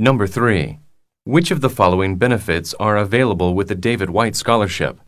Number 3. Which of the following benefits are available with the David White Scholarship?